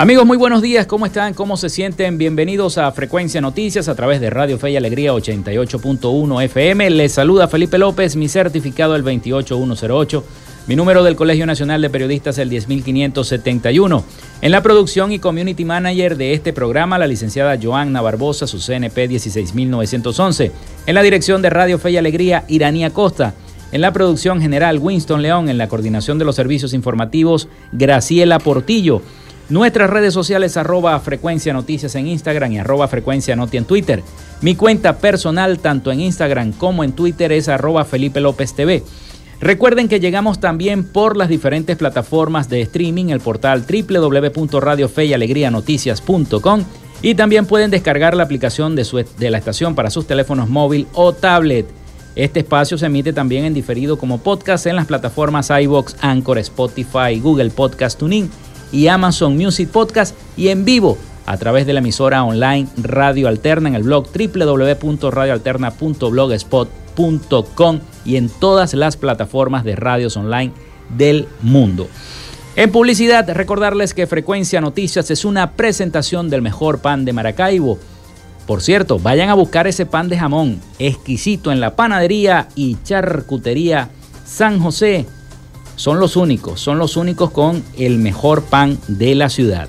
Amigos, muy buenos días, ¿cómo están? ¿Cómo se sienten? Bienvenidos a Frecuencia Noticias a través de Radio Fe y Alegría 88.1 FM. Les saluda Felipe López, mi certificado el 28108, mi número del Colegio Nacional de Periodistas el 10571. En la producción y community manager de este programa, la licenciada Joanna Barbosa, su CNP 16911. En la dirección de Radio Fe y Alegría, Iranía Costa. En la producción general, Winston León. En la coordinación de los servicios informativos, Graciela Portillo. Nuestras redes sociales arroba frecuencia noticias en Instagram y arroba frecuencia noti en Twitter. Mi cuenta personal tanto en Instagram como en Twitter es arroba Felipe López TV. Recuerden que llegamos también por las diferentes plataformas de streaming, el portal www.radiofeyalegrianoticias.com y también pueden descargar la aplicación de, de la estación para sus teléfonos móvil o tablet. Este espacio se emite también en diferido como podcast en las plataformas iBox, Anchor, Spotify, Google Podcast Tuning y Amazon Music Podcast y en vivo a través de la emisora online Radio Alterna en el blog www.radioalterna.blogspot.com y en todas las plataformas de radios online del mundo. En publicidad, recordarles que Frecuencia Noticias es una presentación del mejor pan de Maracaibo. Por cierto, vayan a buscar ese pan de jamón exquisito en la panadería y charcutería San José son los únicos, son los únicos con el mejor pan de la ciudad.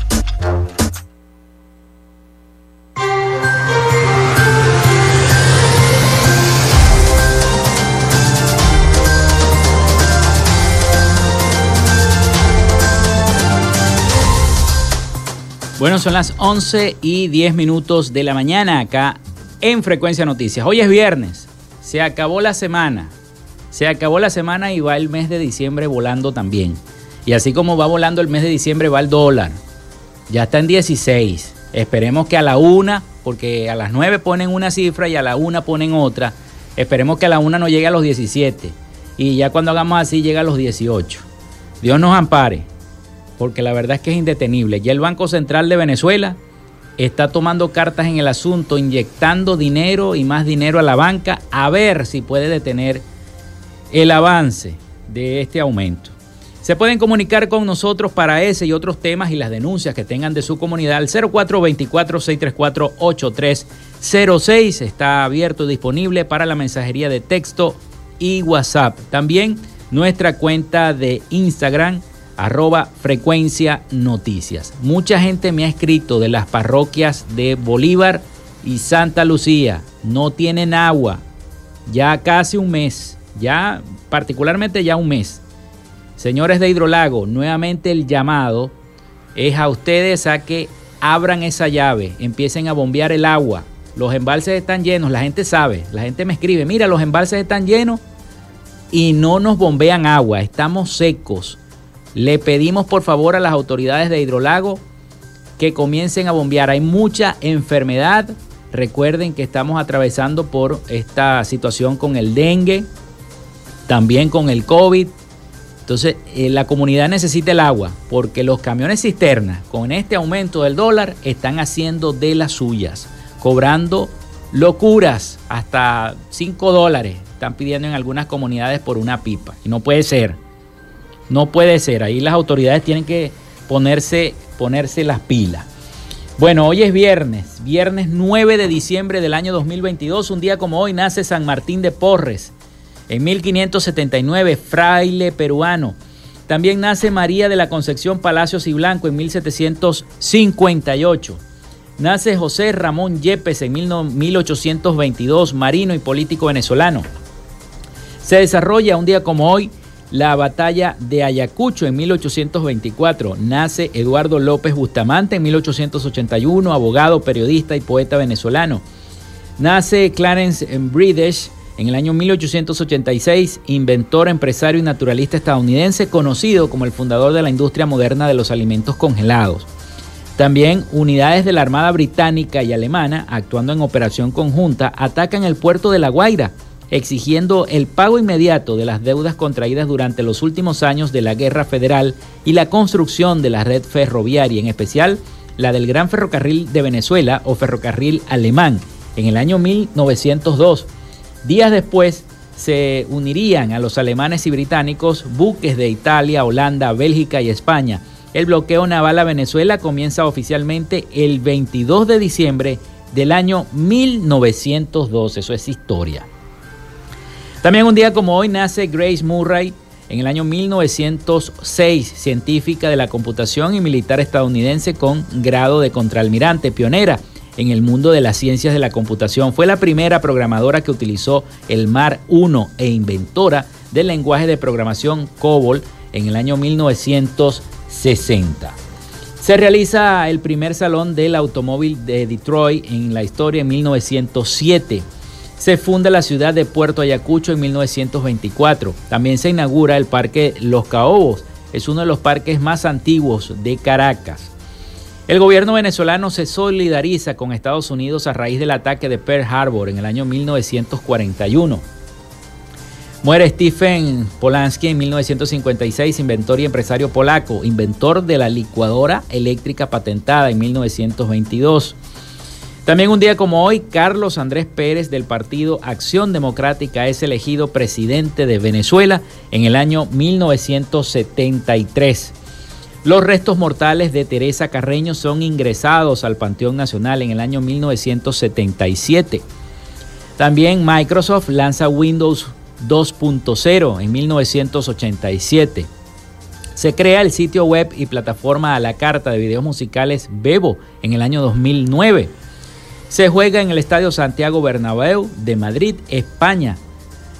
Bueno, son las 11 y 10 minutos de la mañana acá en Frecuencia Noticias. Hoy es viernes, se acabó la semana, se acabó la semana y va el mes de diciembre volando también. Y así como va volando el mes de diciembre, va el dólar. Ya está en 16. Esperemos que a la una, porque a las 9 ponen una cifra y a la una ponen otra. Esperemos que a la una no llegue a los 17. Y ya cuando hagamos así llega a los 18. Dios nos ampare porque la verdad es que es indetenible. Ya el Banco Central de Venezuela está tomando cartas en el asunto, inyectando dinero y más dinero a la banca a ver si puede detener el avance de este aumento. Se pueden comunicar con nosotros para ese y otros temas y las denuncias que tengan de su comunidad al 0424-634-8306. Está abierto y disponible para la mensajería de texto y WhatsApp. También nuestra cuenta de Instagram arroba frecuencia noticias. Mucha gente me ha escrito de las parroquias de Bolívar y Santa Lucía. No tienen agua. Ya casi un mes. Ya particularmente ya un mes. Señores de Hidrolago, nuevamente el llamado es a ustedes a que abran esa llave, empiecen a bombear el agua. Los embalses están llenos, la gente sabe, la gente me escribe, mira, los embalses están llenos y no nos bombean agua, estamos secos. Le pedimos por favor a las autoridades de Hidrolago que comiencen a bombear. Hay mucha enfermedad. Recuerden que estamos atravesando por esta situación con el dengue, también con el COVID. Entonces, eh, la comunidad necesita el agua porque los camiones cisternas, con este aumento del dólar, están haciendo de las suyas, cobrando locuras, hasta 5 dólares. Están pidiendo en algunas comunidades por una pipa. Y no puede ser. No puede ser, ahí las autoridades tienen que ponerse, ponerse las pilas. Bueno, hoy es viernes, viernes 9 de diciembre del año 2022, un día como hoy nace San Martín de Porres, en 1579, fraile peruano. También nace María de la Concepción Palacios y Blanco en 1758. Nace José Ramón Yepes en 1822, marino y político venezolano. Se desarrolla un día como hoy la batalla de Ayacucho en 1824. Nace Eduardo López Bustamante en 1881, abogado, periodista y poeta venezolano. Nace Clarence Bridges en el año 1886, inventor, empresario y naturalista estadounidense, conocido como el fundador de la industria moderna de los alimentos congelados. También unidades de la Armada Británica y Alemana, actuando en operación conjunta, atacan el puerto de La Guaira, exigiendo el pago inmediato de las deudas contraídas durante los últimos años de la Guerra Federal y la construcción de la red ferroviaria, en especial la del Gran Ferrocarril de Venezuela o Ferrocarril Alemán, en el año 1902. Días después se unirían a los alemanes y británicos buques de Italia, Holanda, Bélgica y España. El bloqueo naval a Venezuela comienza oficialmente el 22 de diciembre del año 1902. Eso es historia. También un día como hoy nace Grace Murray en el año 1906, científica de la computación y militar estadounidense con grado de contraalmirante, pionera en el mundo de las ciencias de la computación. Fue la primera programadora que utilizó el MAR 1 e inventora del lenguaje de programación COBOL en el año 1960. Se realiza el primer salón del automóvil de Detroit en la historia en 1907 se funda la ciudad de Puerto Ayacucho en 1924. También se inaugura el Parque Los Caobos. Es uno de los parques más antiguos de Caracas. El gobierno venezolano se solidariza con Estados Unidos a raíz del ataque de Pearl Harbor en el año 1941. Muere Stephen Polanski en 1956, inventor y empresario polaco, inventor de la licuadora eléctrica patentada en 1922. También un día como hoy, Carlos Andrés Pérez del partido Acción Democrática es elegido presidente de Venezuela en el año 1973. Los restos mortales de Teresa Carreño son ingresados al Panteón Nacional en el año 1977. También Microsoft lanza Windows 2.0 en 1987. Se crea el sitio web y plataforma a la carta de videos musicales Bebo en el año 2009. Se juega en el Estadio Santiago Bernabéu de Madrid, España,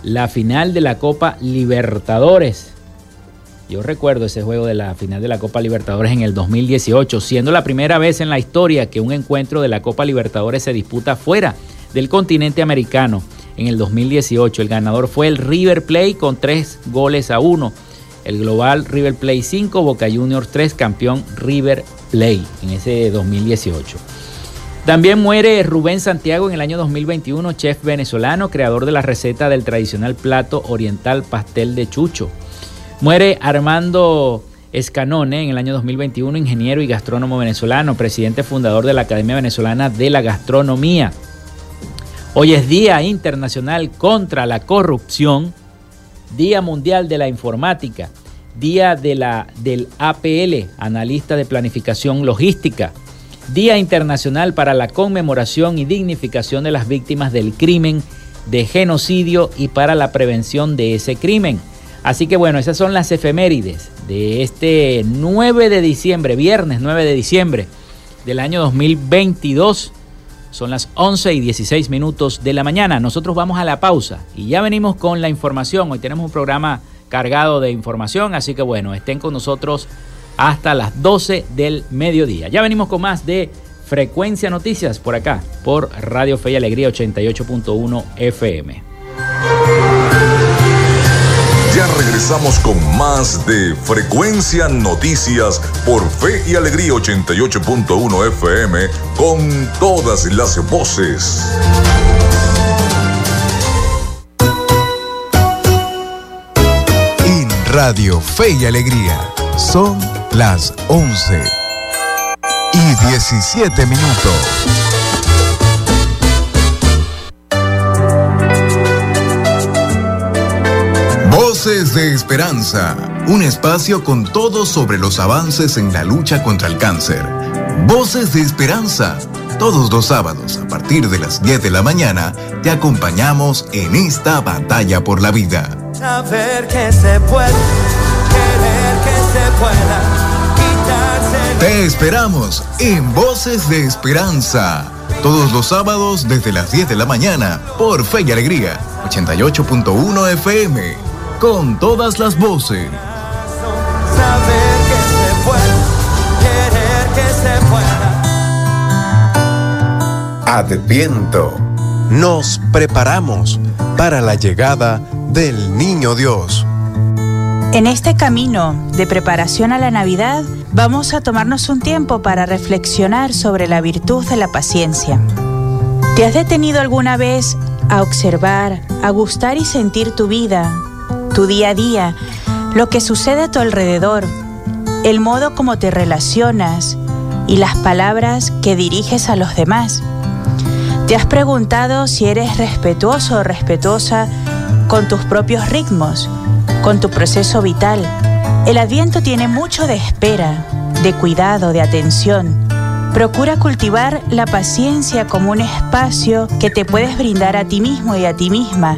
la final de la Copa Libertadores. Yo recuerdo ese juego de la final de la Copa Libertadores en el 2018, siendo la primera vez en la historia que un encuentro de la Copa Libertadores se disputa fuera del continente americano. En el 2018 el ganador fue el River Plate con tres goles a uno. El global River Plate 5, Boca Juniors 3, campeón River Plate en ese 2018. También muere Rubén Santiago en el año 2021, chef venezolano, creador de la receta del tradicional plato oriental pastel de chucho. Muere Armando Escanone en el año 2021, ingeniero y gastrónomo venezolano, presidente fundador de la Academia Venezolana de la Gastronomía. Hoy es Día Internacional contra la Corrupción, Día Mundial de la Informática, Día de la, del APL, Analista de Planificación Logística, Día Internacional para la Conmemoración y Dignificación de las Víctimas del Crimen de Genocidio y para la Prevención de ese crimen. Así que bueno, esas son las efemérides de este 9 de diciembre, viernes 9 de diciembre del año 2022. Son las 11 y 16 minutos de la mañana. Nosotros vamos a la pausa y ya venimos con la información. Hoy tenemos un programa cargado de información, así que bueno, estén con nosotros hasta las 12 del mediodía. Ya venimos con más de Frecuencia Noticias por acá, por Radio Fe y Alegría 88.1 FM. Ya regresamos con más de Frecuencia Noticias por Fe y Alegría 88.1 FM con todas las voces. En Radio Fe y Alegría son las 11 y 17 minutos. Voces de Esperanza, un espacio con todo sobre los avances en la lucha contra el cáncer. Voces de Esperanza, todos los sábados a partir de las 10 de la mañana te acompañamos en esta batalla por la vida. Saber que se puede, querer que se pueda. Te esperamos en Voces de Esperanza, todos los sábados desde las 10 de la mañana por Fe y Alegría, 88.1 FM con todas las voces. Saber que se puede, querer que se pueda. Adviento. Nos preparamos para la llegada del Niño Dios. En este camino de preparación a la Navidad, vamos a tomarnos un tiempo para reflexionar sobre la virtud de la paciencia. ¿Te has detenido alguna vez a observar, a gustar y sentir tu vida, tu día a día, lo que sucede a tu alrededor, el modo como te relacionas y las palabras que diriges a los demás. ¿Te has preguntado si eres respetuoso o respetuosa con tus propios ritmos, con tu proceso vital? El adviento tiene mucho de espera, de cuidado, de atención. Procura cultivar la paciencia como un espacio que te puedes brindar a ti mismo y a ti misma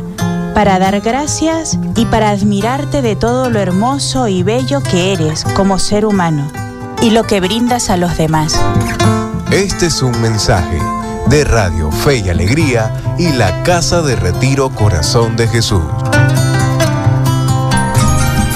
para dar gracias y para admirarte de todo lo hermoso y bello que eres como ser humano y lo que brindas a los demás. Este es un mensaje de Radio Fe y Alegría y la Casa de Retiro Corazón de Jesús.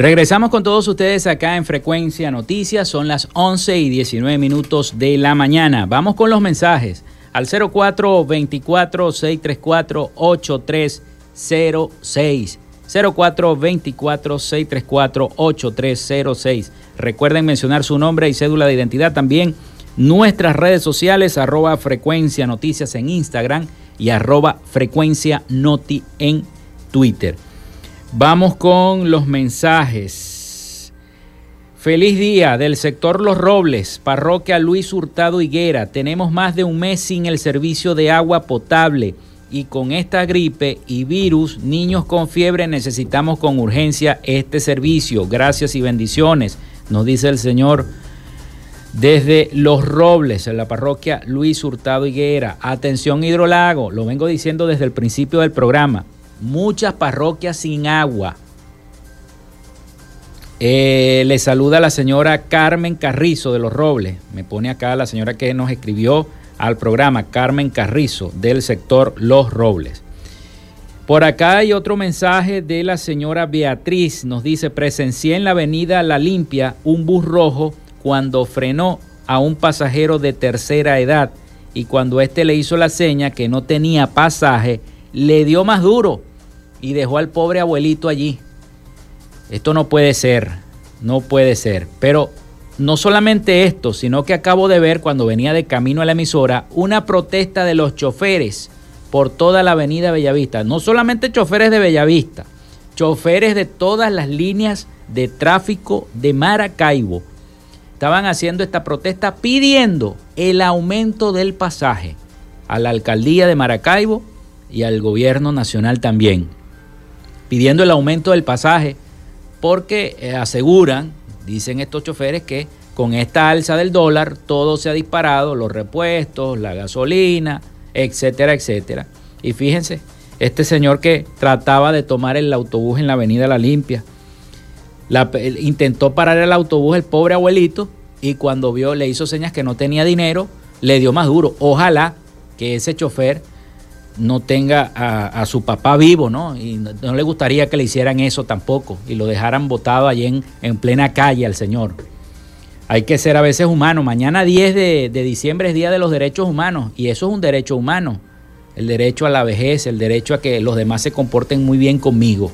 Regresamos con todos ustedes acá en Frecuencia Noticias. Son las 11 y 19 minutos de la mañana. Vamos con los mensajes al 0424-634-8306. 0424-634-8306. Recuerden mencionar su nombre y cédula de identidad. También nuestras redes sociales, arroba frecuencia noticias en Instagram y arroba frecuencia noti en Twitter. Vamos con los mensajes. Feliz día del sector Los Robles, parroquia Luis Hurtado Higuera. Tenemos más de un mes sin el servicio de agua potable y con esta gripe y virus, niños con fiebre necesitamos con urgencia este servicio. Gracias y bendiciones, nos dice el Señor desde Los Robles, en la parroquia Luis Hurtado Higuera. Atención Hidrolago, lo vengo diciendo desde el principio del programa. Muchas parroquias sin agua eh, le saluda la señora Carmen Carrizo de Los Robles. Me pone acá la señora que nos escribió al programa, Carmen Carrizo, del sector Los Robles. Por acá hay otro mensaje de la señora Beatriz. Nos dice, presencié en la avenida La Limpia un bus rojo cuando frenó a un pasajero de tercera edad y cuando éste le hizo la seña que no tenía pasaje, le dio más duro y dejó al pobre abuelito allí. Esto no puede ser, no puede ser. Pero no solamente esto, sino que acabo de ver cuando venía de camino a la emisora una protesta de los choferes por toda la avenida Bellavista. No solamente choferes de Bellavista, choferes de todas las líneas de tráfico de Maracaibo. Estaban haciendo esta protesta pidiendo el aumento del pasaje a la alcaldía de Maracaibo y al gobierno nacional también. Pidiendo el aumento del pasaje porque eh, aseguran, dicen estos choferes, que con esta alza del dólar todo se ha disparado, los repuestos, la gasolina, etcétera, etcétera. Y fíjense, este señor que trataba de tomar el autobús en la avenida La Limpia, intentó parar el autobús el pobre abuelito y cuando vio, le hizo señas que no tenía dinero, le dio más duro. Ojalá que ese chofer no tenga a, su papá vivo, ¿no? Y no, le gustaría que le hicieran eso tampoco y lo dejaran botado allí en, en, plena calle al Señor. Hay que ser a veces humano. Mañana 10 de, de, diciembre es Día de los Derechos Humanos y eso es un derecho humano. El derecho a la vejez, el derecho a que los demás se comporten muy bien conmigo.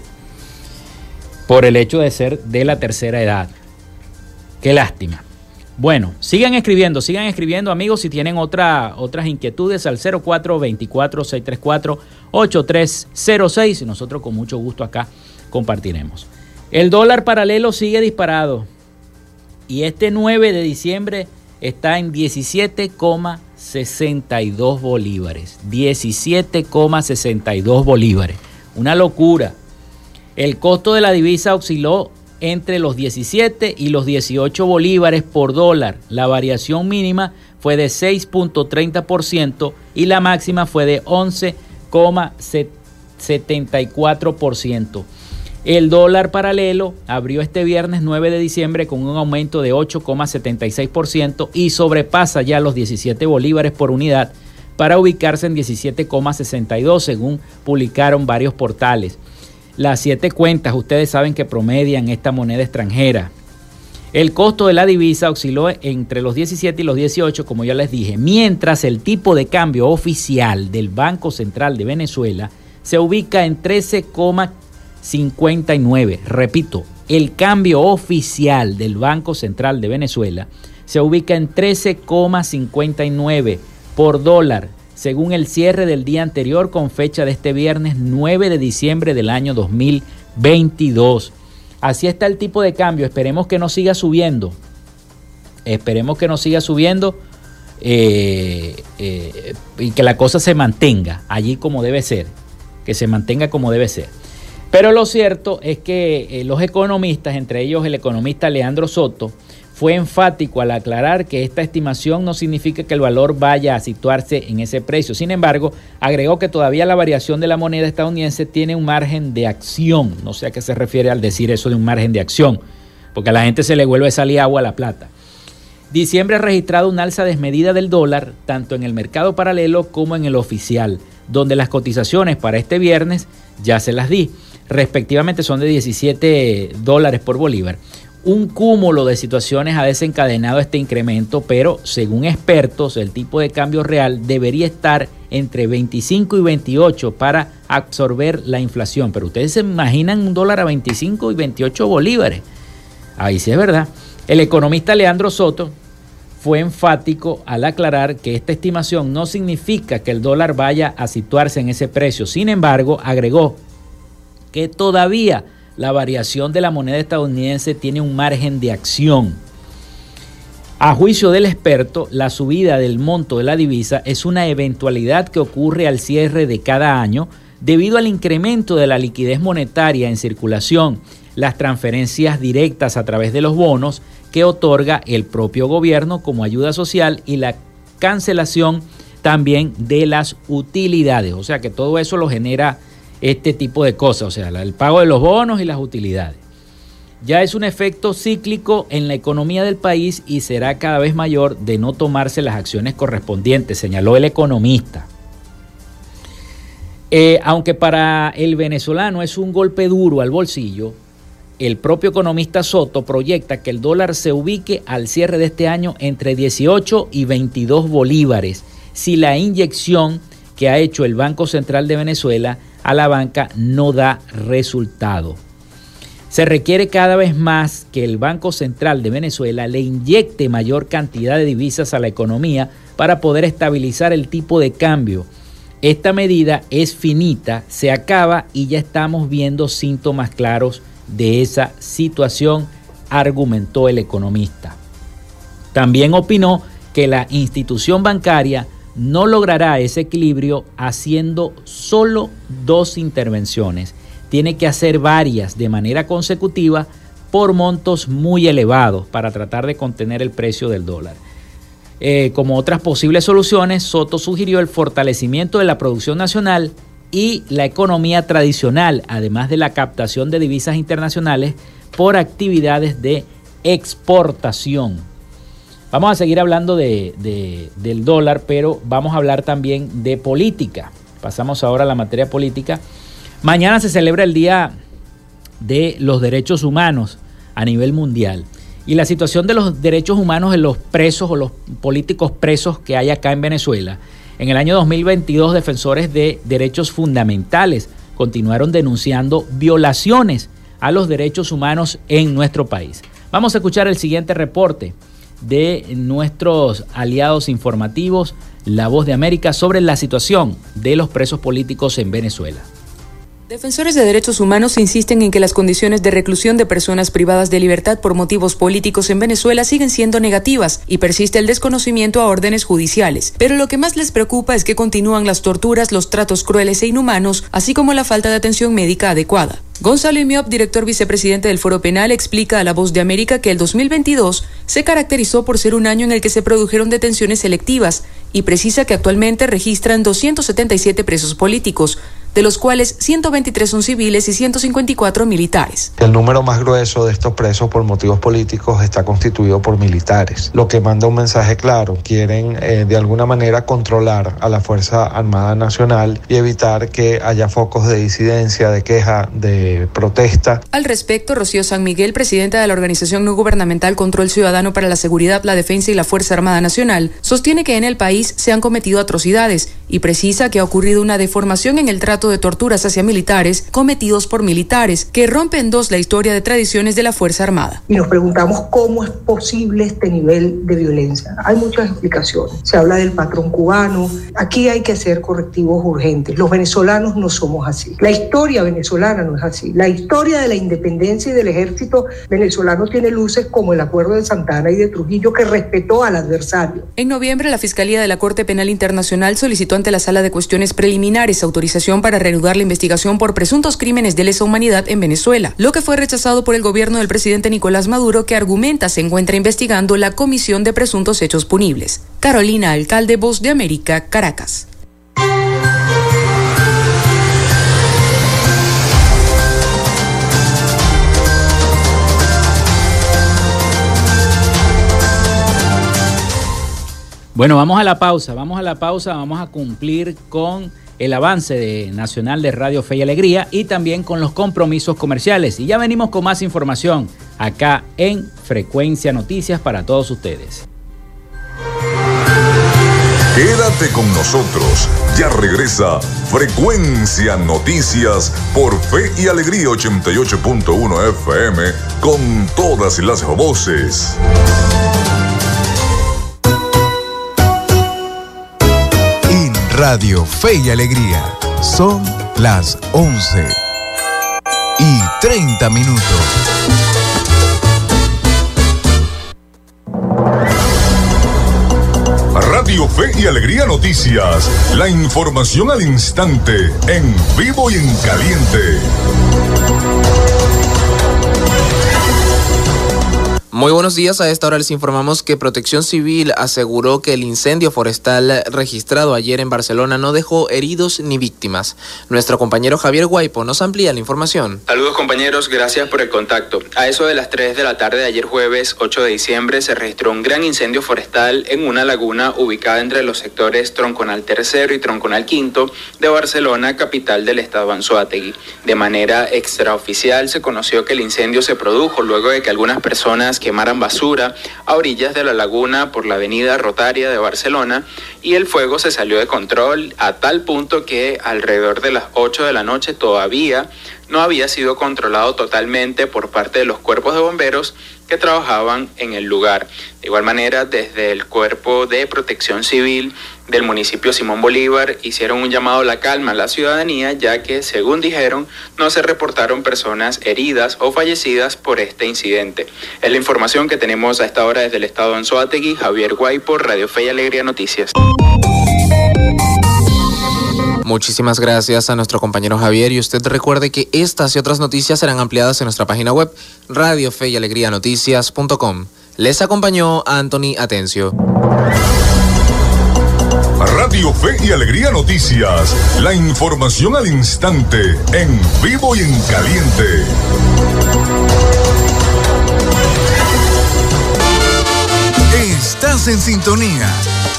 Por el hecho de ser de la tercera edad. Qué lástima. Bueno, sigan escribiendo, sigan escribiendo amigos si tienen otra, otras inquietudes al 0424-634-8306 y nosotros con mucho gusto acá compartiremos. El dólar paralelo sigue disparado y este 9 de diciembre está en 17,62 bolívares. 17,62 bolívares. Una locura. El costo de la divisa osciló entre los 17 y los 18 bolívares por dólar. La variación mínima fue de 6.30% y la máxima fue de 11,74%. El dólar paralelo abrió este viernes 9 de diciembre con un aumento de 8,76% y sobrepasa ya los 17 bolívares por unidad para ubicarse en 17,62 según publicaron varios portales. Las siete cuentas, ustedes saben que promedian esta moneda extranjera. El costo de la divisa osciló entre los 17 y los 18, como ya les dije, mientras el tipo de cambio oficial del Banco Central de Venezuela se ubica en 13,59. Repito, el cambio oficial del Banco Central de Venezuela se ubica en 13,59 por dólar según el cierre del día anterior con fecha de este viernes 9 de diciembre del año 2022. Así está el tipo de cambio, esperemos que no siga subiendo, esperemos que no siga subiendo eh, eh, y que la cosa se mantenga allí como debe ser, que se mantenga como debe ser. Pero lo cierto es que eh, los economistas, entre ellos el economista Leandro Soto, fue enfático al aclarar que esta estimación no significa que el valor vaya a situarse en ese precio. Sin embargo, agregó que todavía la variación de la moneda estadounidense tiene un margen de acción. No sé a qué se refiere al decir eso de un margen de acción, porque a la gente se le vuelve a salir agua a la plata. Diciembre ha registrado una alza desmedida del dólar, tanto en el mercado paralelo como en el oficial, donde las cotizaciones para este viernes ya se las di. Respectivamente son de 17 dólares por bolívar. Un cúmulo de situaciones ha desencadenado este incremento, pero según expertos, el tipo de cambio real debería estar entre 25 y 28 para absorber la inflación. Pero ustedes se imaginan un dólar a 25 y 28 bolívares. Ahí sí es verdad. El economista Leandro Soto fue enfático al aclarar que esta estimación no significa que el dólar vaya a situarse en ese precio. Sin embargo, agregó que todavía la variación de la moneda estadounidense tiene un margen de acción. A juicio del experto, la subida del monto de la divisa es una eventualidad que ocurre al cierre de cada año debido al incremento de la liquidez monetaria en circulación, las transferencias directas a través de los bonos que otorga el propio gobierno como ayuda social y la cancelación también de las utilidades. O sea que todo eso lo genera este tipo de cosas, o sea, el pago de los bonos y las utilidades. Ya es un efecto cíclico en la economía del país y será cada vez mayor de no tomarse las acciones correspondientes, señaló el economista. Eh, aunque para el venezolano es un golpe duro al bolsillo, el propio economista Soto proyecta que el dólar se ubique al cierre de este año entre 18 y 22 bolívares si la inyección que ha hecho el Banco Central de Venezuela a la banca no da resultado. Se requiere cada vez más que el Banco Central de Venezuela le inyecte mayor cantidad de divisas a la economía para poder estabilizar el tipo de cambio. Esta medida es finita, se acaba y ya estamos viendo síntomas claros de esa situación, argumentó el economista. También opinó que la institución bancaria no logrará ese equilibrio haciendo solo dos intervenciones. Tiene que hacer varias de manera consecutiva por montos muy elevados para tratar de contener el precio del dólar. Eh, como otras posibles soluciones, Soto sugirió el fortalecimiento de la producción nacional y la economía tradicional, además de la captación de divisas internacionales por actividades de exportación. Vamos a seguir hablando de, del dólar, pero vamos a hablar también de política. Pasamos ahora a la materia política. Mañana se celebra el Día de los Derechos Humanos a nivel mundial. Y la situación de los derechos humanos de los presos o los políticos presos que hay acá en Venezuela en el año 2022, defensores de derechos fundamentales continuaron denunciando violaciones a los derechos humanos en nuestro país. Vamos a escuchar el siguiente reporte de nuestros aliados informativos, La Voz de América, sobre la situación de los presos políticos en Venezuela. Defensores de derechos humanos insisten en que las condiciones de reclusión de personas privadas de libertad por motivos políticos en Venezuela siguen siendo negativas y persiste el desconocimiento a órdenes judiciales. Pero lo que más les preocupa es que continúan las torturas, los tratos crueles e inhumanos, así como la falta de atención médica adecuada. Gonzalo Imiop, director vicepresidente del Foro Penal, explica a La Voz de América que el 2022 se caracterizó por ser un año en el que se produjeron detenciones selectivas y precisa que actualmente registran 277 presos políticos, de los cuales 123 son civiles y 154 militares. El número más grueso de estos presos por motivos políticos está constituido por militares, lo que manda un mensaje claro. Quieren eh, de alguna manera controlar a la Fuerza Armada Nacional y evitar que haya focos de disidencia, de queja, de protesta. Al respecto, Rocío San Miguel, presidenta de la organización no gubernamental Control Ciudadano para la Seguridad, la Defensa y la Fuerza Armada Nacional, sostiene que en el país se han cometido atrocidades y precisa que ha ocurrido una deformación en el trato de torturas hacia militares cometidos por militares, que rompen dos la historia de tradiciones de la Fuerza Armada. Y nos preguntamos cómo es posible este nivel de violencia. Hay muchas explicaciones. Se habla del patrón cubano. Aquí hay que hacer correctivos urgentes. Los venezolanos no somos así. La historia venezolana no es La historia de la independencia y del ejército venezolano tiene luces como el acuerdo de Santana y de Trujillo que respetó al adversario. En noviembre, la Fiscalía de la Corte Penal Internacional solicitó ante la Sala de Cuestiones Preliminares autorización para reanudar la investigación por presuntos crímenes de lesa humanidad en Venezuela, lo que fue rechazado por el gobierno del presidente Nicolás Maduro, que argumenta se encuentra investigando la comisión de presuntos hechos punibles. Carolina Alcalde, Voz de América, Caracas. Bueno, vamos a la pausa, vamos a la pausa, vamos a cumplir con el avance de nacional de Radio Fe y Alegría y también con los compromisos comerciales. Y ya venimos con más información acá en Frecuencia Noticias para todos ustedes. Quédate con nosotros, ya regresa Frecuencia Noticias por Fe y Alegría 88.1 FM con todas las voces. Radio Fe y Alegría. Son las 11 y 30 minutos. Radio Fe y Alegría Noticias. La información al instante, en vivo y en caliente. Muy buenos días. A esta hora les informamos que Protección Civil aseguró que el incendio forestal registrado ayer en Barcelona no dejó heridos ni víctimas. Nuestro compañero Javier Guaipo nos amplía la información. Saludos compañeros, gracias por el contacto. A eso de las 3 de la tarde de ayer jueves 8 de diciembre se registró un gran incendio forestal en una laguna ubicada entre los sectores Tronconal Tercero y Tronconal Quinto de Barcelona, capital del estado Anzoátegui. De manera extraoficial se conoció que el incendio se produjo luego de que algunas personas quemaran basura a orillas de la laguna por la avenida Rotaria de Barcelona y el fuego se salió de control a tal punto que alrededor de las 8 de la noche todavía no había sido controlado totalmente por parte de los cuerpos de bomberos que trabajaban en el lugar. De igual manera, desde el Cuerpo de Protección Civil del municipio Simón Bolívar hicieron un llamado a la calma a la ciudadanía, ya que, según dijeron, no se reportaron personas heridas o fallecidas por este incidente. Es la información que tenemos a esta hora desde el estado de Anzoátegui. Javier Guaypo, Radio Fe y Alegría Noticias. Muchísimas gracias a nuestro compañero Javier y usted recuerde que estas y otras noticias serán ampliadas en nuestra página web radio fe y alegría noticias.com. Les acompañó Anthony Atencio. Radio Fe y Alegría Noticias. La información al instante, en vivo y en caliente. Estás en sintonía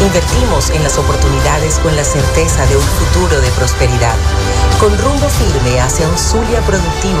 Invertimos en las oportunidades con la certeza de un futuro de prosperidad, con rumbo firme hacia un Zulia productivo,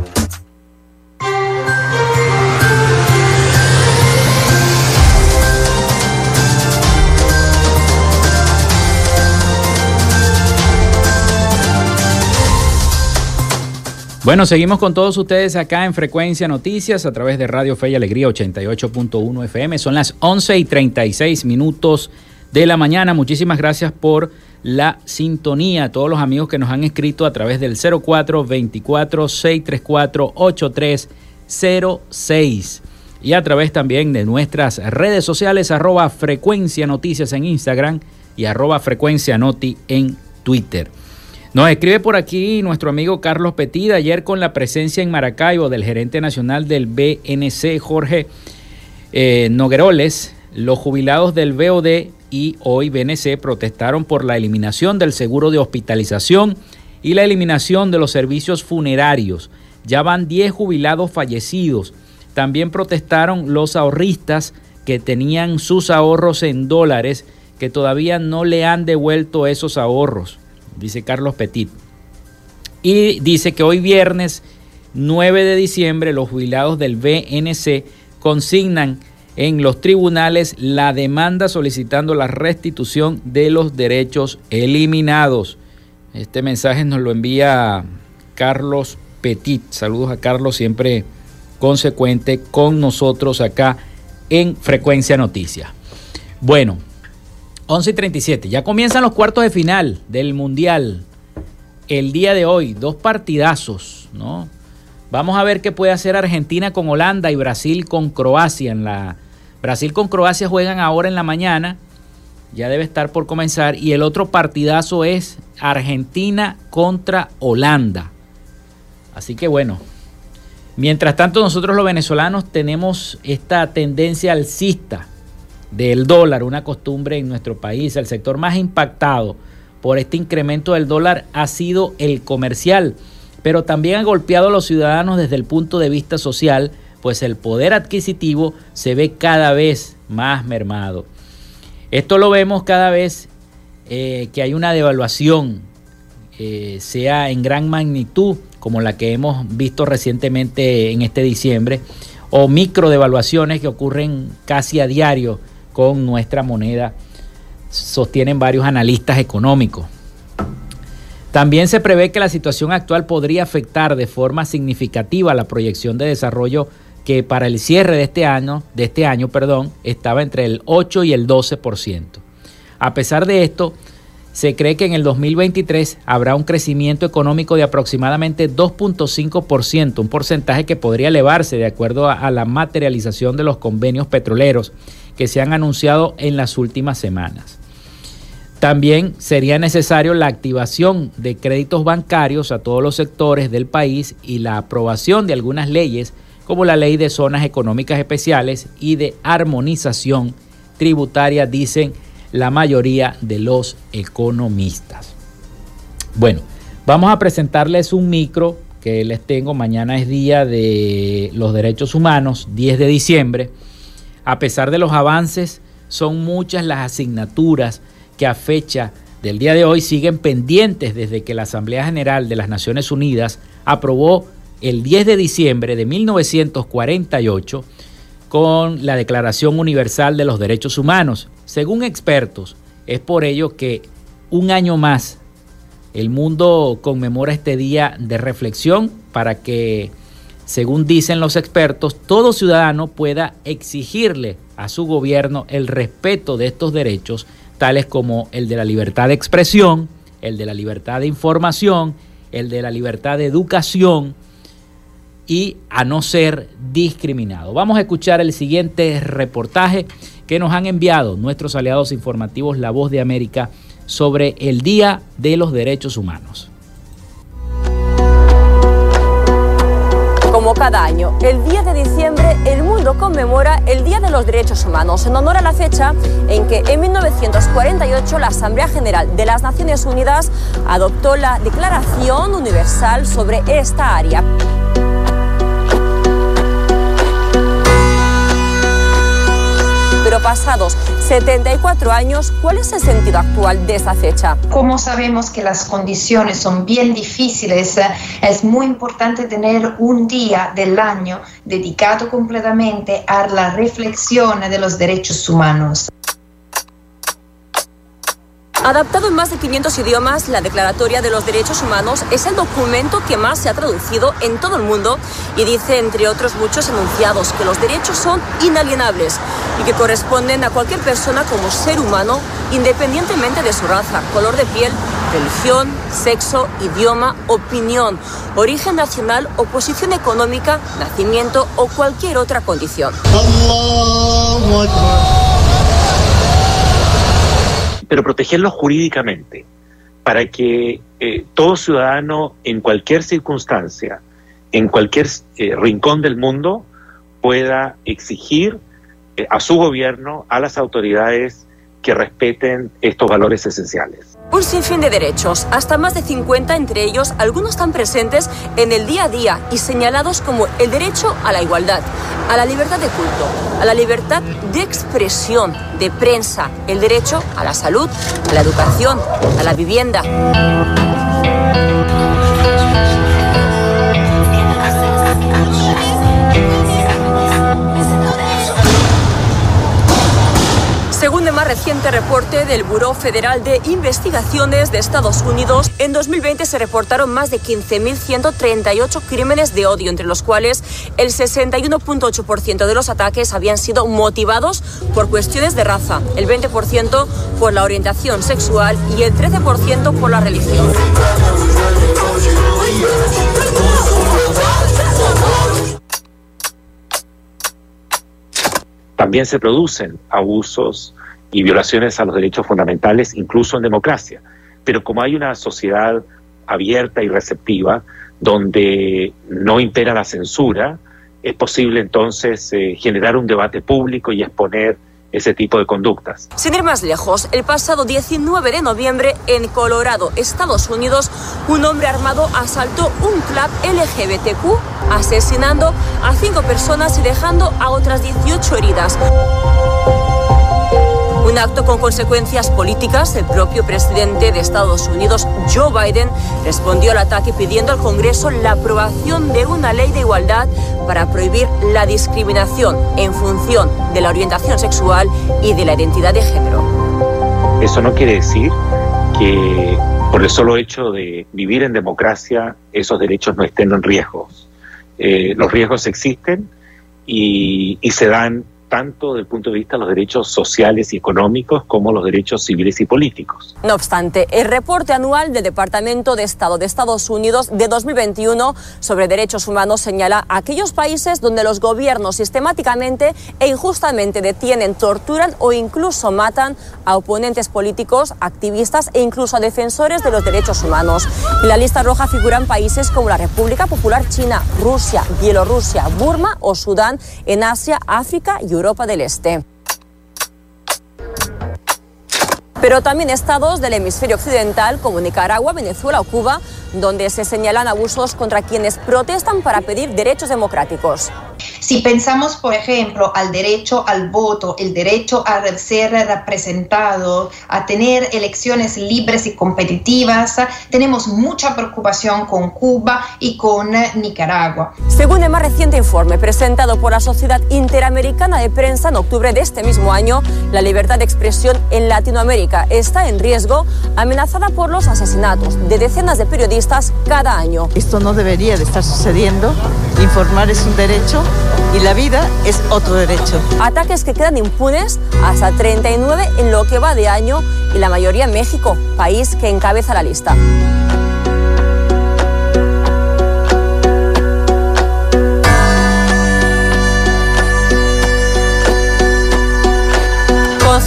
Bueno, seguimos con todos ustedes acá en Frecuencia Noticias a través de Radio Fe y Alegría 88.1 FM. Son las 11 y 36 minutos de la mañana. Muchísimas gracias por la sintonía. Todos los amigos que nos han escrito a través del 0424 634 8306 y a través también de nuestras redes sociales arroba frecuencia noticias en Instagram y arroba frecuencia noti en Twitter. Nos escribe por aquí nuestro amigo Carlos Petit, ayer con la presencia en Maracaibo del gerente nacional del BNC, Jorge eh, Nogueroles, los jubilados del BOD y hoy BNC protestaron por la eliminación del seguro de hospitalización y la eliminación de los servicios funerarios. Ya van 10 jubilados fallecidos. También protestaron los ahorristas que tenían sus ahorros en dólares que todavía no le han devuelto esos ahorros dice Carlos Petit. Y dice que hoy viernes 9 de diciembre los jubilados del BNC consignan en los tribunales la demanda solicitando la restitución de los derechos eliminados. Este mensaje nos lo envía Carlos Petit. Saludos a Carlos, siempre consecuente con nosotros acá en Frecuencia Noticias. Bueno, 11 y 37. Ya comienzan los cuartos de final del Mundial. El día de hoy, dos partidazos, ¿no? Vamos a ver qué puede hacer Argentina con Holanda y Brasil con Croacia. En la... Brasil con Croacia juegan ahora en la mañana. Ya debe estar por comenzar. Y el otro partidazo es Argentina contra Holanda. Así que bueno. Mientras tanto, nosotros los venezolanos tenemos esta tendencia alcista del dólar, una costumbre en nuestro país. El sector más impactado por este incremento del dólar ha sido el comercial, pero también ha golpeado a los ciudadanos desde el punto de vista social, pues el poder adquisitivo se ve cada vez más mermado. Esto lo vemos cada vez eh, que hay una devaluación, eh, sea en gran magnitud, como la que hemos visto recientemente en este diciembre, o micro devaluaciones que ocurren casi a diario con nuestra moneda, sostienen varios analistas económicos. También se prevé que la situación actual podría afectar de forma significativa la proyección de desarrollo que para el cierre de este año, de este año, perdón, estaba entre el 8 y el 12%. A pesar de esto, se cree que en el 2023 habrá un crecimiento económico de aproximadamente 2.5%, un porcentaje que podría elevarse de acuerdo a, a la materialización de los convenios petroleros que se han anunciado en las últimas semanas. También sería necesario la activación de créditos bancarios a todos los sectores del país y la aprobación de algunas leyes como la ley de zonas económicas especiales y de armonización tributaria, dicen la mayoría de los economistas. Bueno, vamos a presentarles un micro que les tengo. Mañana es día de los derechos humanos, 10 de diciembre. A pesar de los avances, son muchas las asignaturas que a fecha del día de hoy siguen pendientes desde que la Asamblea General de las Naciones Unidas aprobó el 10 de diciembre de 1948 con la Declaración Universal de los Derechos Humanos. Según expertos, es por ello que un año más el mundo conmemora este día de reflexión para que según dicen los expertos, todo ciudadano pueda exigirle a su gobierno el respeto de estos derechos, tales como el de la libertad de expresión, el de la libertad de información, el de la libertad de educación y a no ser discriminado. Vamos a escuchar el siguiente reportaje que nos han enviado nuestros aliados informativos La Voz de América sobre el Día de los Derechos Humanos. Cada año, el 10 de diciembre el mundo conmemora el Día de los Derechos Humanos en honor a la fecha en que en 1948 la Asamblea General de las Naciones Unidas adoptó la Declaración Universal sobre esta área. Pero pasados 74 años, ¿cuál es el sentido actual de esa fecha? Como sabemos que las condiciones son bien difíciles, es muy importante tener un día del año dedicado completamente a la reflexión de los derechos humanos. Adaptado en más de 500 idiomas, la Declaratoria de los Derechos Humanos es el documento que más se ha traducido en todo el mundo y dice, entre otros muchos enunciados, que los derechos son inalienables y que corresponden a cualquier persona como ser humano, independientemente de su raza, color de piel, religión, sexo, idioma, opinión, origen nacional o posición económica, nacimiento o cualquier otra condición pero protegerlo jurídicamente para que eh, todo ciudadano en cualquier circunstancia, en cualquier eh, rincón del mundo, pueda exigir eh, a su gobierno, a las autoridades, que respeten estos valores esenciales. Un sinfín de derechos, hasta más de 50 entre ellos, algunos están presentes en el día a día y señalados como el derecho a la igualdad, a la libertad de culto, a la libertad de expresión, de prensa, el derecho a la salud, a la educación, a la vivienda. Reciente reporte del Buró Federal de Investigaciones de Estados Unidos, en 2020 se reportaron más de 15.138 crímenes de odio, entre los cuales el 61.8% de los ataques habían sido motivados por cuestiones de raza, el 20% por la orientación sexual y el 13% por la religión. También se producen abusos y violaciones a los derechos fundamentales, incluso en democracia. Pero como hay una sociedad abierta y receptiva, donde no impera la censura, es posible entonces eh, generar un debate público y exponer ese tipo de conductas. Sin ir más lejos, el pasado 19 de noviembre en Colorado, Estados Unidos, un hombre armado asaltó un club LGBTQ, asesinando a cinco personas y dejando a otras 18 heridas. Un acto con consecuencias políticas, el propio presidente de Estados Unidos, Joe Biden, respondió al ataque pidiendo al Congreso la aprobación de una ley de igualdad para prohibir la discriminación en función de la orientación sexual y de la identidad de género. Eso no quiere decir que por el solo hecho de vivir en democracia esos derechos no estén en riesgo. Eh, los riesgos existen y se dan tanto desde el punto de vista de los derechos sociales y económicos como los derechos civiles y políticos. No obstante, el reporte anual del Departamento de Estado de Estados Unidos de 2021 sobre derechos humanos señala aquellos países donde los gobiernos sistemáticamente e injustamente detienen, torturan o incluso matan a oponentes políticos, activistas e incluso a defensores de los derechos humanos. En la lista roja figuran países como la República Popular China, Rusia, Bielorrusia, Burma o Sudán en Asia, África y Europa del Este. Pero también estados del hemisferio occidental como Nicaragua, Venezuela o Cuba, donde se señalan abusos contra quienes protestan para pedir derechos democráticos. Si pensamos, por ejemplo, al derecho al voto, el derecho a ser representado, a tener elecciones libres y competitivas, tenemos mucha preocupación con Cuba y con Nicaragua. Según el más reciente informe presentado por la Sociedad Interamericana de Prensa en octubre de este mismo año, la libertad de expresión en Latinoamérica está en riesgo, amenazada por los asesinatos de decenas de periodistas cada año. Esto no debería de estar sucediendo. Informar es un derecho y la vida es otro derecho. Ataques que quedan impunes hasta 39 en lo que va de año y la mayoría en México, país que encabeza la lista.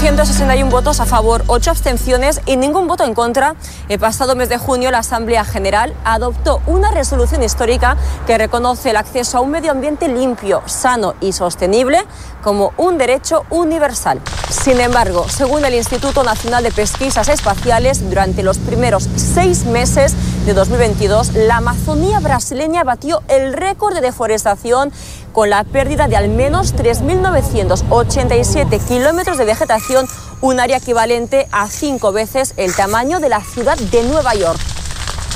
161 votos a favor, 8 abstenciones y ningún voto en contra, el pasado mes de junio la Asamblea General adoptó una resolución histórica que reconoce el acceso a un medio ambiente limpio, sano y sostenible como un derecho universal. Sin embargo, según el Instituto Nacional de Pesquisas Espaciales, durante los primeros seis meses de 2022, la Amazonía brasileña batió el récord de deforestación con la pérdida de al menos 3.987 kilómetros de vegetación, un área equivalente a cinco veces el tamaño de la ciudad de Nueva York.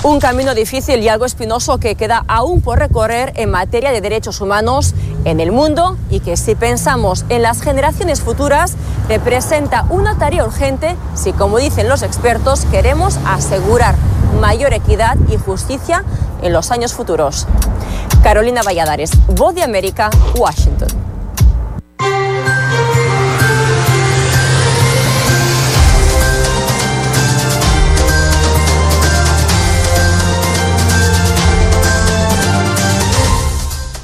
Un camino difícil y algo espinoso que queda aún por recorrer en materia de derechos humanos en el mundo y que si pensamos en las generaciones futuras representa una tarea urgente si, como dicen los expertos, queremos asegurar mayor equidad y justicia en los años futuros. Carolina Valladares, Voz de América, Washington.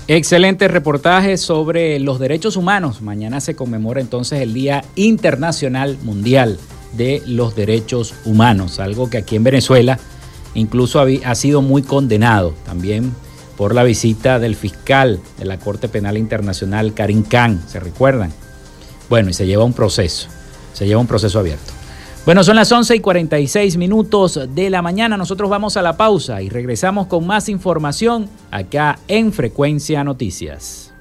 Excelente reportaje sobre los derechos humanos. Mañana se conmemora entonces el Día Internacional Mundial de los Derechos Humanos, algo que aquí en Venezuela incluso ha sido muy condenado también por la visita del fiscal de la Corte Penal Internacional, Karim Khan, ¿se recuerdan? Bueno, y se lleva un proceso, se lleva un proceso abierto. Bueno, son las 11 y 46 minutos de la mañana. Nosotros vamos a la pausa y regresamos con más información acá en Frecuencia Noticias.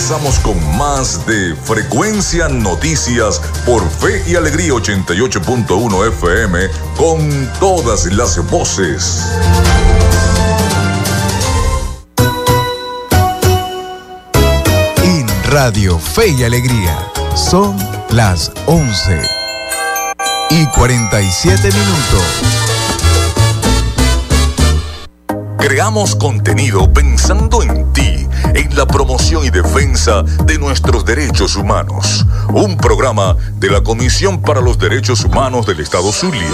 Regresamos con más de Frecuencia Noticias por Fe y Alegría 88.1 FM con todas las voces. Radio Fe y Alegría. Son las 11 y 47 minutos. Creamos contenido pensando en ti, en la promoción y defensa de nuestros derechos humanos. Un programa de la Comisión para los Derechos Humanos del Estado Zulia.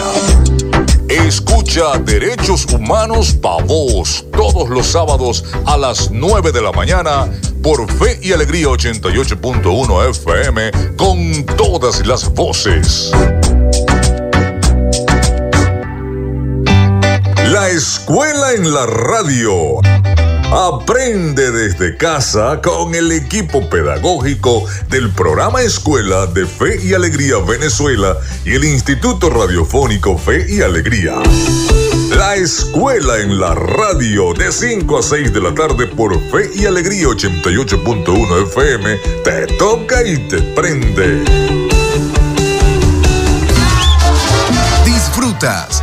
Escucha Derechos Humanos Pa' Voz todos los sábados a las 9 de la mañana por Fe y Alegría 88.1 FM con todas las voces. La escuela en la radio. Aprende desde casa con el equipo pedagógico del programa Escuela de Fe y Alegría Venezuela y el Instituto Radiofónico Fe y Alegría. La escuela en la radio de 5 a 6 de la tarde por Fe y Alegría 88.1 FM te toca y te prende. Disfrutas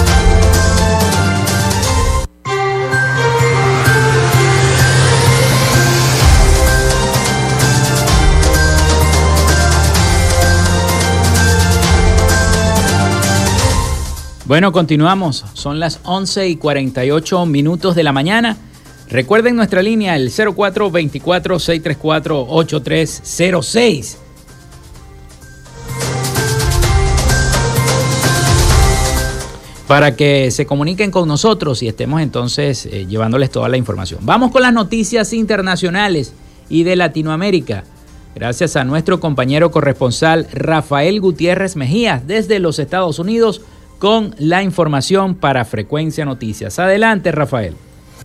Bueno, continuamos. Son las 11 y 48 minutos de la mañana. Recuerden nuestra línea, el 0424-634-8306. Para que se comuniquen con nosotros y estemos entonces eh, llevándoles toda la información. Vamos con las noticias internacionales y de Latinoamérica. Gracias a nuestro compañero corresponsal Rafael Gutiérrez Mejías desde los Estados Unidos con la información para Frecuencia Noticias. Adelante, Rafael.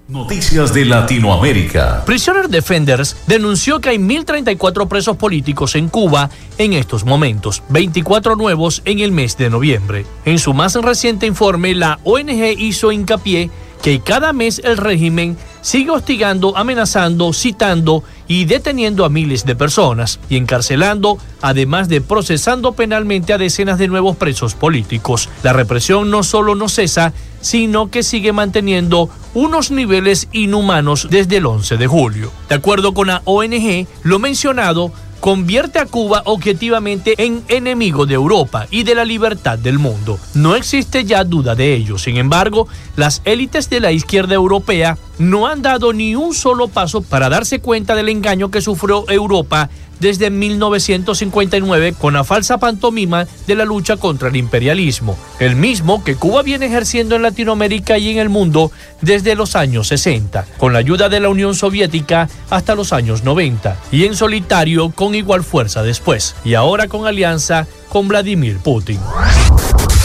Noticias de Latinoamérica. Prisoner Defenders denunció que hay 1.034 presos políticos en Cuba en estos momentos, 24 nuevos en el mes de noviembre. En su más reciente informe, la ONG hizo hincapié que cada mes el régimen sigue hostigando, amenazando, citando y deteniendo a miles de personas y encarcelando, además de procesando penalmente a decenas de nuevos presos políticos. La represión no solo no cesa, sino que sigue manteniendo unos niveles inhumanos desde el 11 de julio. De acuerdo con la ONG, lo mencionado convierte a Cuba objetivamente en enemigo de Europa y de la libertad del mundo. No existe ya duda de ello. Sin embargo, las élites de la izquierda europea no han dado ni un solo paso para darse cuenta del engaño que sufrió Europa desde 1959 con la falsa pantomima de la lucha contra el imperialismo, el mismo que Cuba viene ejerciendo en Latinoamérica y en el mundo desde los años 60, con la ayuda de la Unión Soviética hasta los años 90, y en solitario con igual fuerza después, y ahora con alianza con Vladimir Putin.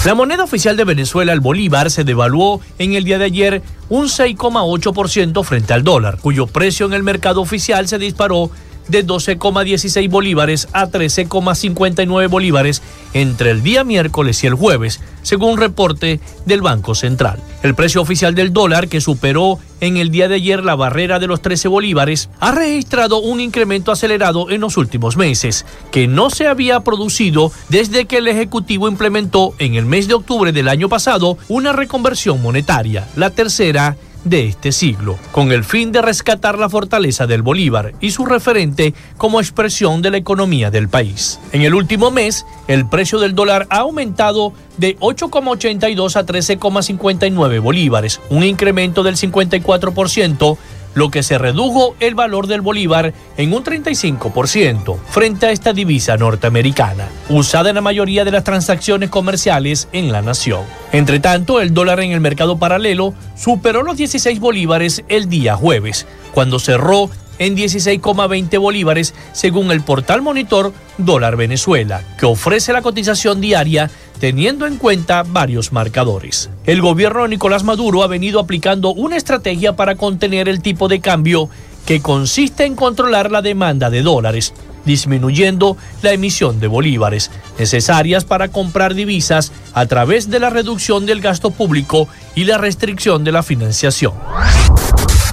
La moneda oficial de Venezuela, el bolívar, se devaluó en el día de ayer un 6,8% frente al dólar, cuyo precio en el mercado oficial se disparó de 12,16 bolívares a 13,59 bolívares entre el día miércoles y el jueves, según reporte del Banco Central. El precio oficial del dólar, que superó en el día de ayer la barrera de los 13 bolívares, ha registrado un incremento acelerado en los últimos meses, que no se había producido desde que el Ejecutivo implementó en el mes de octubre del año pasado una reconversión monetaria, la tercera de este siglo, con el fin de rescatar la fortaleza del Bolívar y su referente como expresión de la economía del país. En el último mes, el precio del dólar ha aumentado de 8,82 a 13,59 bolívares, un incremento del 54% lo que se redujo el valor del bolívar en un 35% frente a esta divisa norteamericana, usada en la mayoría de las transacciones comerciales en la nación. Entre tanto, el dólar en el mercado paralelo superó los 16 bolívares el día jueves, cuando cerró en 16,20 bolívares según el portal monitor Dólar Venezuela, que ofrece la cotización diaria teniendo en cuenta varios marcadores. El gobierno de Nicolás Maduro ha venido aplicando una estrategia para contener el tipo de cambio que consiste en controlar la demanda de dólares, disminuyendo la emisión de bolívares necesarias para comprar divisas a través de la reducción del gasto público y la restricción de la financiación.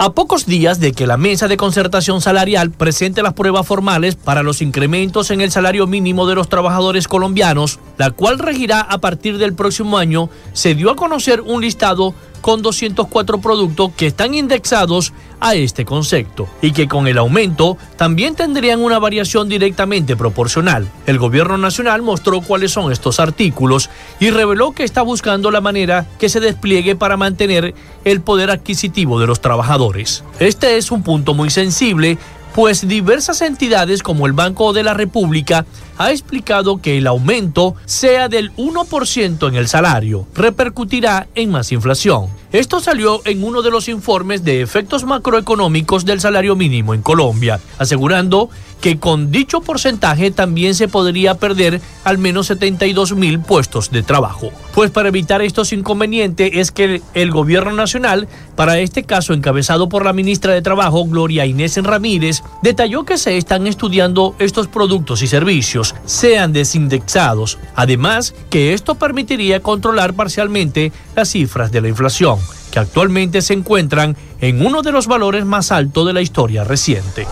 A pocos días de que la mesa de concertación salarial presente las pruebas formales para los incrementos en el salario mínimo de los trabajadores colombianos, la cual regirá a partir del próximo año, se dio a conocer un listado con 204 productos que están indexados a este concepto y que con el aumento también tendrían una variación directamente proporcional. El gobierno nacional mostró cuáles son estos artículos y reveló que está buscando la manera que se despliegue para mantener el poder adquisitivo de los trabajadores. Este es un punto muy sensible pues diversas entidades como el Banco de la República ha explicado que el aumento sea del 1% en el salario repercutirá en más inflación. Esto salió en uno de los informes de efectos macroeconómicos del salario mínimo en Colombia, asegurando que con dicho porcentaje también se podría perder al menos 72 mil puestos de trabajo. Pues para evitar estos inconvenientes es que el gobierno nacional, para este caso encabezado por la ministra de Trabajo, Gloria Inés Ramírez, detalló que se están estudiando estos productos y servicios sean desindexados. Además, que esto permitiría controlar parcialmente las cifras de la inflación, que actualmente se encuentran en uno de los valores más altos de la historia reciente.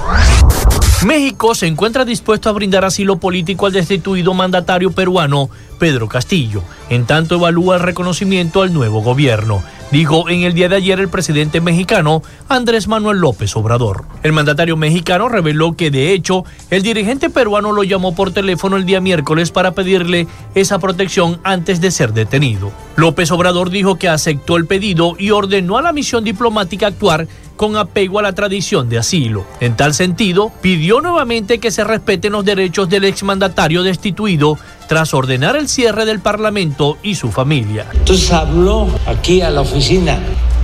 México se encuentra dispuesto a brindar asilo político al destituido mandatario peruano Pedro Castillo, en tanto evalúa el reconocimiento al nuevo gobierno dijo en el día de ayer el presidente mexicano Andrés Manuel López Obrador. El mandatario mexicano reveló que de hecho el dirigente peruano lo llamó por teléfono el día miércoles para pedirle esa protección antes de ser detenido. López Obrador dijo que aceptó el pedido y ordenó a la misión diplomática actuar con apego a la tradición de asilo. En tal sentido, pidió nuevamente que se respeten los derechos del exmandatario destituido tras ordenar el cierre del Parlamento y su familia. Entonces habló aquí a la oficina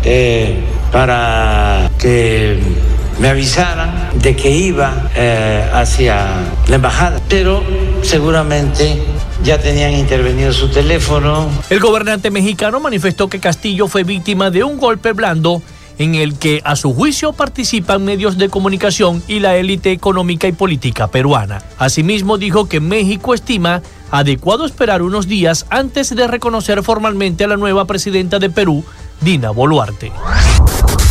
eh, para que me avisaran de que iba eh, hacia la embajada, pero seguramente ya tenían intervenido su teléfono. El gobernante mexicano manifestó que Castillo fue víctima de un golpe blando en el que a su juicio participan medios de comunicación y la élite económica y política peruana. Asimismo dijo que México estima adecuado esperar unos días antes de reconocer formalmente a la nueva presidenta de Perú, Dina Boluarte.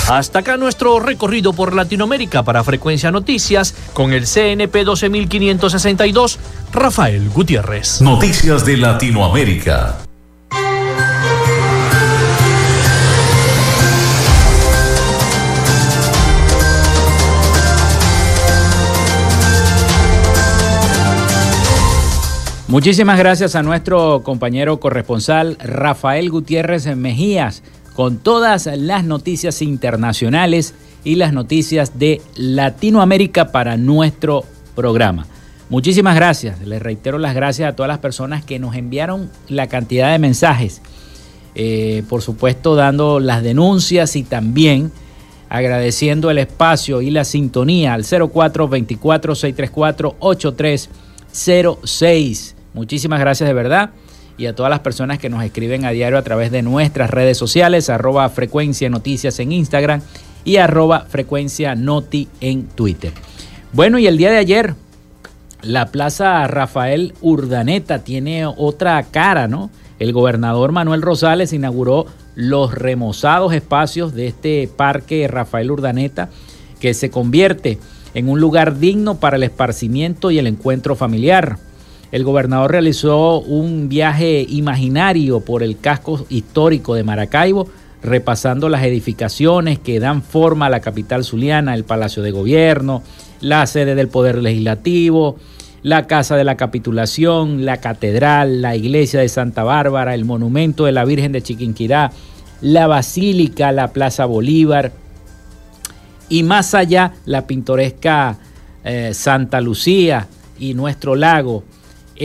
Hasta acá nuestro recorrido por Latinoamérica para Frecuencia Noticias con el CNP 12562, Rafael Gutiérrez. Noticias de Latinoamérica. Muchísimas gracias a nuestro compañero corresponsal Rafael Gutiérrez Mejías con todas las noticias internacionales y las noticias de Latinoamérica para nuestro programa. Muchísimas gracias. Les reitero las gracias a todas las personas que nos enviaron la cantidad de mensajes. Eh, por supuesto, dando las denuncias y también agradeciendo el espacio y la sintonía al 0424-634-8306. Muchísimas gracias de verdad y a todas las personas que nos escriben a diario a través de nuestras redes sociales, arroba frecuencia noticias en Instagram y arroba frecuencia noti en Twitter. Bueno, y el día de ayer, la Plaza Rafael Urdaneta tiene otra cara, ¿no? El gobernador Manuel Rosales inauguró los remozados espacios de este parque Rafael Urdaneta, que se convierte en un lugar digno para el esparcimiento y el encuentro familiar. El gobernador realizó un viaje imaginario por el casco histórico de Maracaibo, repasando las edificaciones que dan forma a la capital zuliana, el Palacio de Gobierno, la sede del Poder Legislativo, la Casa de la Capitulación, la Catedral, la Iglesia de Santa Bárbara, el Monumento de la Virgen de Chiquinquirá, la Basílica, la Plaza Bolívar y más allá la pintoresca eh, Santa Lucía y nuestro lago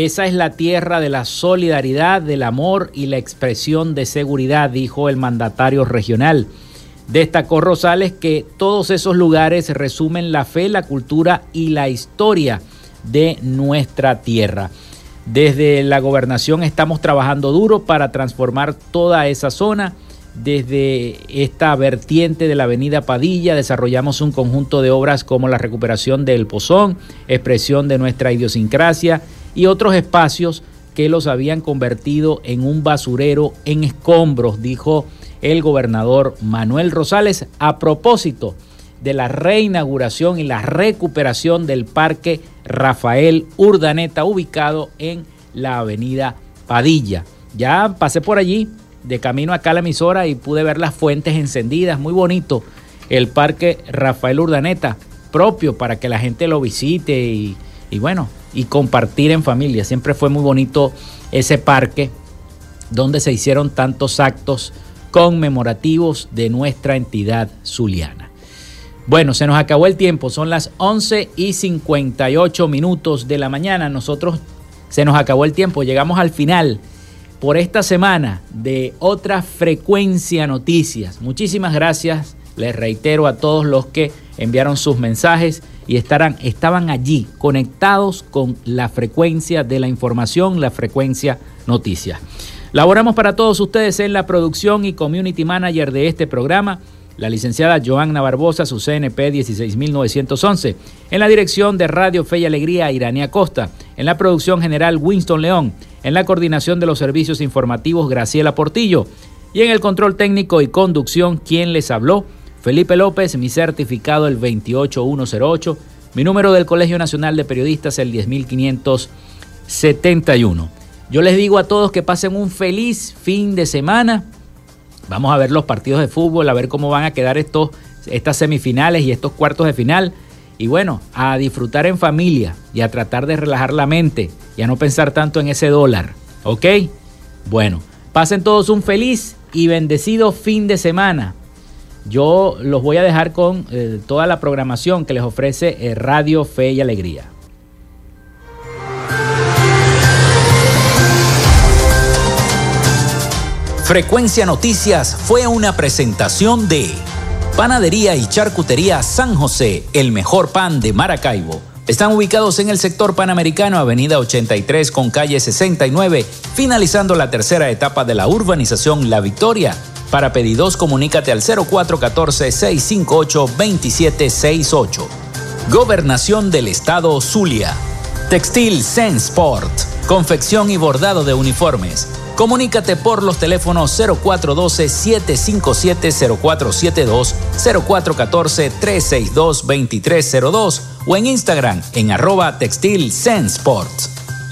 esa es la tierra de la solidaridad, del amor y la expresión de seguridad, dijo el mandatario regional. Destacó Rosales que todos esos lugares resumen la fe, la cultura y la historia de nuestra tierra. Desde la gobernación estamos trabajando duro para transformar toda esa zona. Desde esta vertiente de la avenida Padilla desarrollamos un conjunto de obras como la recuperación del pozón, expresión de nuestra idiosincrasia y otros espacios que los habían convertido en un basurero en escombros, dijo el gobernador Manuel Rosales a propósito de la reinauguración y la recuperación del Parque Rafael Urdaneta ubicado en la avenida Padilla. Ya pasé por allí de camino acá a la emisora y pude ver las fuentes encendidas, muy bonito el Parque Rafael Urdaneta, propio para que la gente lo visite y, y bueno, y compartir en familia. Siempre fue muy bonito ese parque donde se hicieron tantos actos conmemorativos de nuestra entidad zuliana. Bueno, se nos acabó el tiempo, son las 11 y 58 minutos de la mañana. Nosotros se nos acabó el tiempo, llegamos al final por esta semana de otra frecuencia noticias. Muchísimas gracias, les reitero a todos los que enviaron sus mensajes y estarán, estaban allí conectados con la frecuencia de la información, la frecuencia noticias. Laboramos para todos ustedes en la producción y community manager de este programa, la licenciada Joanna Barbosa, su CNP 16911, en la dirección de Radio Fe y Alegría, Irania Costa, en la producción general Winston León, en la coordinación de los servicios informativos Graciela Portillo y en el control técnico y conducción, quien les habló, Felipe López, mi certificado el 28108, mi número del Colegio Nacional de Periodistas el 10571. Yo les digo a todos que pasen un feliz fin de semana. Vamos a ver los partidos de fútbol, a ver cómo van a quedar estos, estas semifinales y estos cuartos de final. Y bueno, a disfrutar en familia y a tratar de relajar la mente y a no pensar tanto en ese dólar. ¿Ok? Bueno, pasen todos un feliz y bendecido fin de semana. Yo los voy a dejar con eh, toda la programación que les ofrece eh, Radio Fe y Alegría. Frecuencia Noticias fue una presentación de Panadería y Charcutería San José, el mejor pan de Maracaibo. Están ubicados en el sector panamericano, Avenida 83 con calle 69, finalizando la tercera etapa de la urbanización La Victoria para pedidos, comunícate al 0414-658-2768. Gobernación del Estado Zulia. Textil Sensport. Confección y bordado de uniformes. Comunícate por los teléfonos 0412-757-0472, 0414-362-2302 o en Instagram en arroba textil.